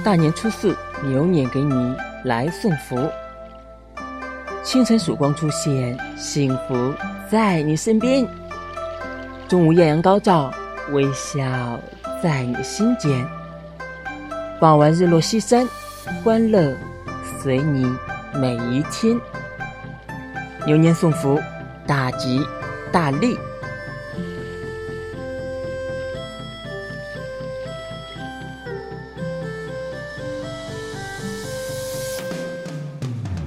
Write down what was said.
大年初四牛年给你来送福。清晨曙光出现幸福在你身边。中午艳阳高照微笑在你心间。傍晚日落西山欢乐随你每一天。牛年送福大吉大利。